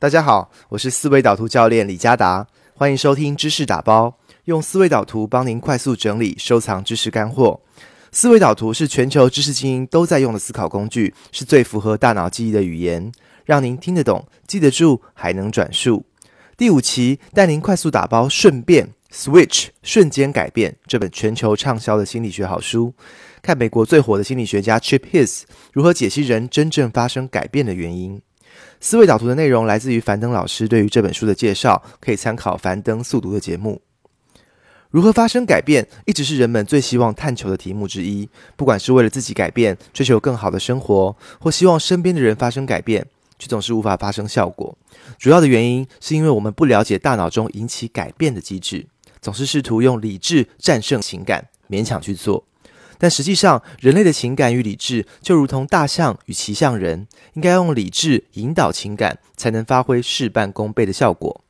大家好，我是思维导图教练李嘉达，欢迎收听知识打包，用思维导图帮您快速整理、收藏知识干货。思维导图是全球知识精英都在用的思考工具，是最符合大脑记忆的语言，让您听得懂、记得住，还能转述。第五期带您快速打包，顺便 Switch 瞬间改变这本全球畅销的心理学好书，看美国最火的心理学家 Chip His 如何解析人真正发生改变的原因。思维导图的内容来自于樊登老师对于这本书的介绍，可以参考樊登速读的节目。如何发生改变，一直是人们最希望探求的题目之一。不管是为了自己改变，追求更好的生活，或希望身边的人发生改变，却总是无法发生效果。主要的原因是因为我们不了解大脑中引起改变的机制，总是试图用理智战胜情感，勉强去做。但实际上，人类的情感与理智就如同大象与骑象人，应该用理智引导情感，才能发挥事半功倍的效果。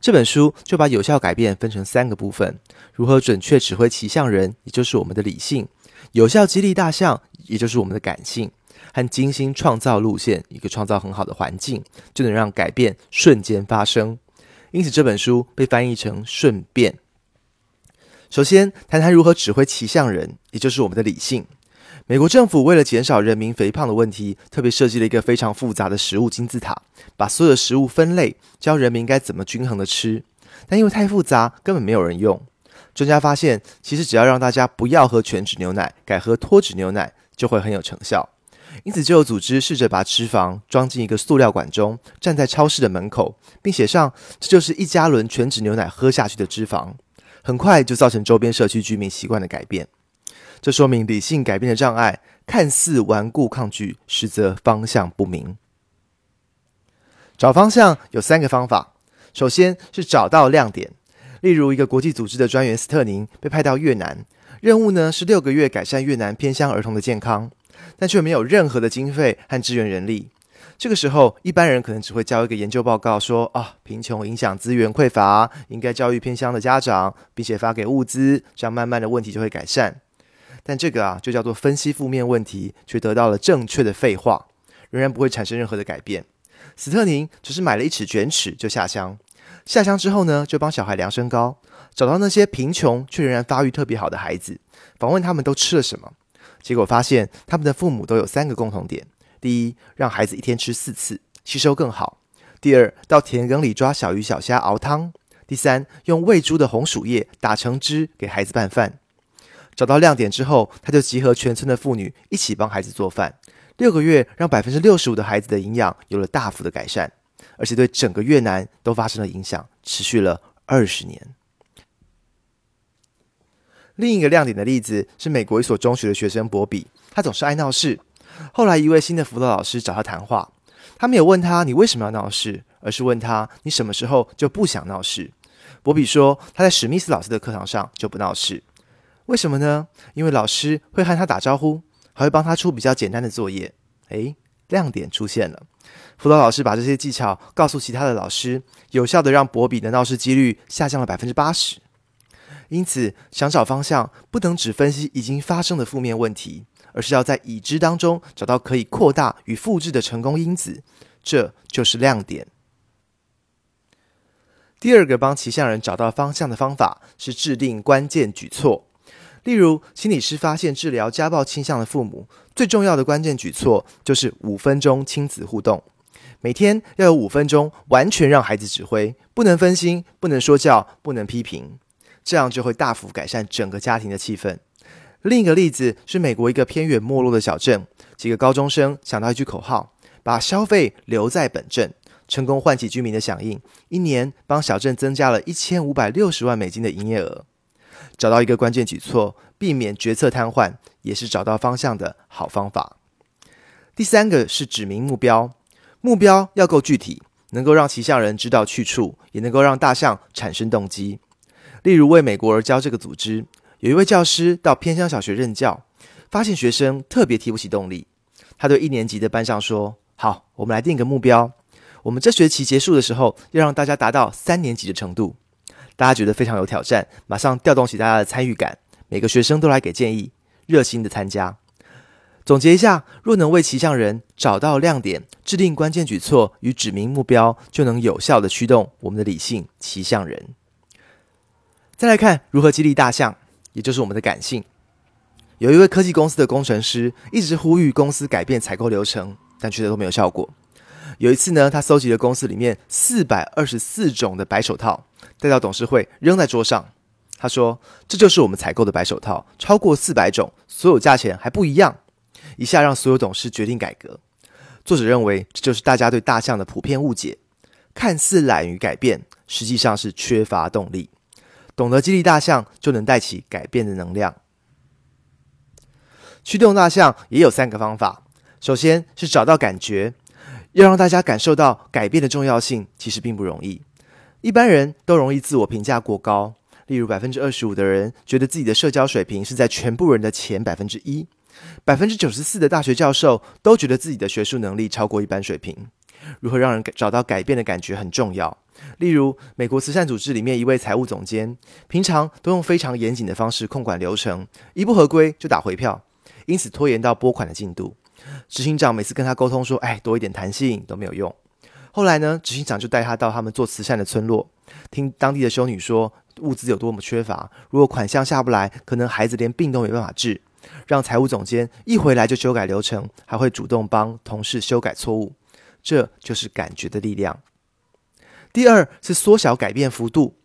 这本书就把有效改变分成三个部分：如何准确指挥骑象人，也就是我们的理性；有效激励大象，也就是我们的感性；和精心创造路线，一个创造很好的环境，就能让改变瞬间发生。因此，这本书被翻译成“顺便”。首先，谈谈如何指挥骑象人，也就是我们的理性。美国政府为了减少人民肥胖的问题，特别设计了一个非常复杂的食物金字塔，把所有的食物分类，教人民该怎么均衡的吃。但因为太复杂，根本没有人用。专家发现，其实只要让大家不要喝全脂牛奶，改喝脱脂牛奶，就会很有成效。因此，就有组织试着把脂肪装进一个塑料管中，站在超市的门口，并写上“这就是一加仑全脂牛奶喝下去的脂肪”。很快就造成周边社区居民习惯的改变。这说明理性改变的障碍看似顽固抗拒，实则方向不明。找方向有三个方法，首先是找到亮点。例如，一个国际组织的专员斯特宁被派到越南，任务呢是六个月改善越南偏乡儿童的健康，但却没有任何的经费和支援人力。这个时候，一般人可能只会交一个研究报告，说啊，贫穷影响资源匮乏，应该教育偏乡的家长，并且发给物资，这样慢慢的问题就会改善。但这个啊，就叫做分析负面问题，却得到了正确的废话，仍然不会产生任何的改变。斯特宁只是买了一尺卷尺就下乡，下乡之后呢，就帮小孩量身高，找到那些贫穷却仍然发育特别好的孩子，访问他们都吃了什么，结果发现他们的父母都有三个共同点：第一，让孩子一天吃四次，吸收更好；第二，到田埂里抓小鱼小虾熬汤；第三，用喂猪的红薯叶打成汁给孩子拌饭。找到亮点之后，他就集合全村的妇女一起帮孩子做饭。六个月，让百分之六十五的孩子的营养有了大幅的改善，而且对整个越南都发生了影响，持续了二十年。另一个亮点的例子是美国一所中学的学生博比，他总是爱闹事。后来，一位新的辅导老师找他谈话，他没有问他你为什么要闹事，而是问他你什么时候就不想闹事。博比说他在史密斯老师的课堂上就不闹事。为什么呢？因为老师会和他打招呼，还会帮他出比较简单的作业。诶，亮点出现了。辅导老师把这些技巧告诉其他的老师，有效的让博比的闹事几率下降了百分之八十。因此，想找方向，不能只分析已经发生的负面问题，而是要在已知当中找到可以扩大与复制的成功因子，这就是亮点。第二个帮骑象人找到方向的方法是制定关键举措。例如，心理师发现治疗家暴倾向的父母最重要的关键举措就是五分钟亲子互动，每天要有五分钟完全让孩子指挥，不能分心，不能说教，不能批评，这样就会大幅改善整个家庭的气氛。另一个例子是美国一个偏远没落的小镇，几个高中生想到一句口号：“把消费留在本镇”，成功唤起居民的响应，一年帮小镇增加了一千五百六十万美金的营业额。找到一个关键举措，避免决策瘫痪，也是找到方向的好方法。第三个是指明目标，目标要够具体，能够让骑象人知道去处，也能够让大象产生动机。例如，为美国而教这个组织，有一位教师到偏乡小学任教，发现学生特别提不起动力。他对一年级的班上说：“好，我们来定个目标，我们这学期结束的时候，要让大家达到三年级的程度。”大家觉得非常有挑战，马上调动起大家的参与感，每个学生都来给建议，热心的参加。总结一下，若能为骑象人找到亮点，制定关键举措与指明目标，就能有效的驱动我们的理性骑象人。再来看如何激励大象，也就是我们的感性。有一位科技公司的工程师一直呼吁公司改变采购流程，但却都没有效果。有一次呢，他搜集了公司里面四百二十四种的白手套，带到董事会扔在桌上。他说：“这就是我们采购的白手套，超过四百种，所有价钱还不一样。”一下让所有董事决定改革。作者认为，这就是大家对大象的普遍误解：看似懒于改变，实际上是缺乏动力。懂得激励大象，就能带起改变的能量。驱动大象也有三个方法。首先是找到感觉，要让大家感受到改变的重要性，其实并不容易。一般人都容易自我评价过高，例如百分之二十五的人觉得自己的社交水平是在全部人的前百分之一。百分之九十四的大学教授都觉得自己的学术能力超过一般水平。如何让人找到改变的感觉很重要。例如，美国慈善组织里面一位财务总监，平常都用非常严谨的方式控管流程，一不合规就打回票，因此拖延到拨款的进度。执行长每次跟他沟通说：“哎，多一点弹性都没有用。”后来呢，执行长就带他到他们做慈善的村落，听当地的修女说物资有多么缺乏，如果款项下不来，可能孩子连病都没办法治。让财务总监一回来就修改流程，还会主动帮同事修改错误，这就是感觉的力量。第二是缩小改变幅度。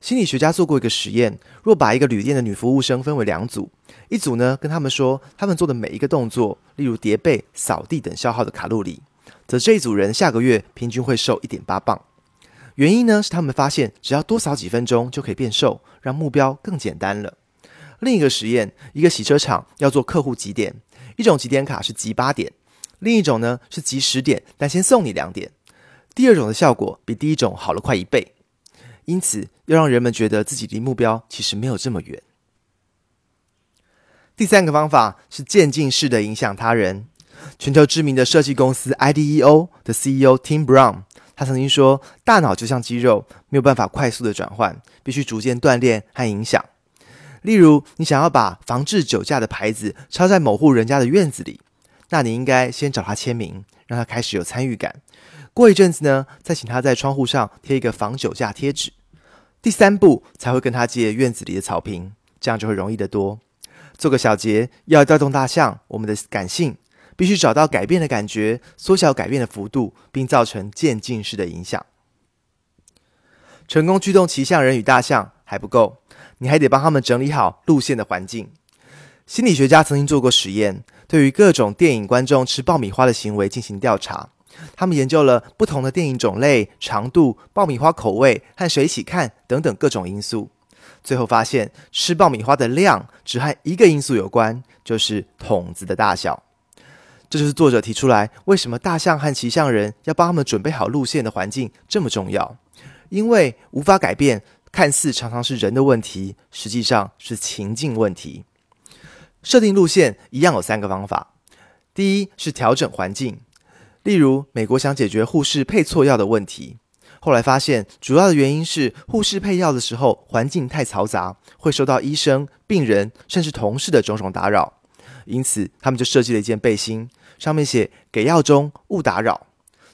心理学家做过一个实验，若把一个旅店的女服务生分为两组，一组呢跟他们说他们做的每一个动作，例如叠被、扫地等消耗的卡路里，则这一组人下个月平均会瘦一点八磅。原因呢是他们发现只要多扫几分钟就可以变瘦，让目标更简单了。另一个实验，一个洗车厂要做客户几点，一种几点卡是集八点，另一种呢是集十点，但先送你两点。第二种的效果比第一种好了快一倍，因此要让人们觉得自己离目标其实没有这么远。第三个方法是渐进式的影响他人。全球知名的设计公司 IDEO 的 CEO Tim Brown，他曾经说：“大脑就像肌肉，没有办法快速的转换，必须逐渐锻炼和影响。”例如，你想要把防治酒驾的牌子插在某户人家的院子里，那你应该先找他签名，让他开始有参与感。过一阵子呢，再请他在窗户上贴一个防酒驾贴纸。第三步才会跟他借院子里的草坪，这样就会容易得多。做个小结，要调动大象，我们的感性必须找到改变的感觉，缩小改变的幅度，并造成渐进式的影响。成功驱动骑象人与大象还不够。你还得帮他们整理好路线的环境。心理学家曾经做过实验，对于各种电影观众吃爆米花的行为进行调查。他们研究了不同的电影种类、长度、爆米花口味和谁一起看等等各种因素。最后发现，吃爆米花的量只和一个因素有关，就是桶子的大小。这就是作者提出来，为什么大象和骑象人要帮他们准备好路线的环境这么重要？因为无法改变。看似常常是人的问题，实际上是情境问题。设定路线一样有三个方法。第一是调整环境，例如美国想解决护士配错药的问题，后来发现主要的原因是护士配药的时候环境太嘈杂，会受到医生、病人甚至同事的种种打扰，因此他们就设计了一件背心，上面写“给药中勿打扰”。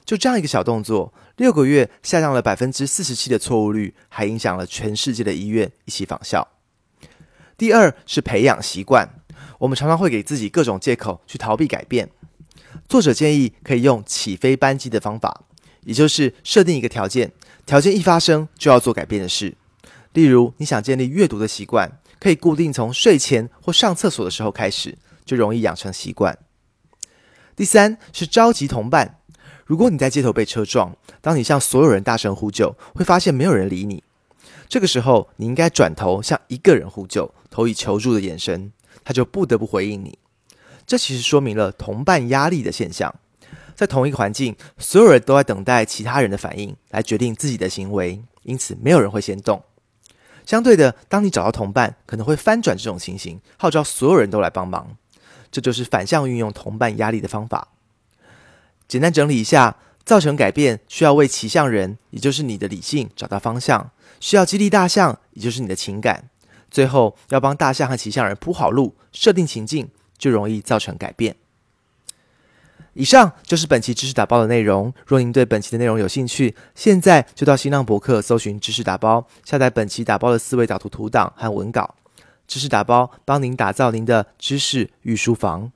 就这样一个小动作。六个月下降了百分之四十七的错误率，还影响了全世界的医院一起仿效。第二是培养习惯，我们常常会给自己各种借口去逃避改变。作者建议可以用起飞扳机的方法，也就是设定一个条件，条件一发生就要做改变的事。例如，你想建立阅读的习惯，可以固定从睡前或上厕所的时候开始，就容易养成习惯。第三是召集同伴。如果你在街头被车撞，当你向所有人大声呼救，会发现没有人理你。这个时候，你应该转头向一个人呼救，投以求助的眼神，他就不得不回应你。这其实说明了同伴压力的现象。在同一个环境，所有人都在等待其他人的反应来决定自己的行为，因此没有人会先动。相对的，当你找到同伴，可能会翻转这种情形，号召所有人都来帮忙。这就是反向运用同伴压力的方法。简单整理一下，造成改变需要为骑象人，也就是你的理性找到方向；需要激励大象，也就是你的情感；最后要帮大象和骑象人铺好路，设定情境，就容易造成改变。以上就是本期知识打包的内容。若您对本期的内容有兴趣，现在就到新浪博客搜寻“知识打包”，下载本期打包的思维导图图档和文稿。知识打包帮您打造您的知识御书房。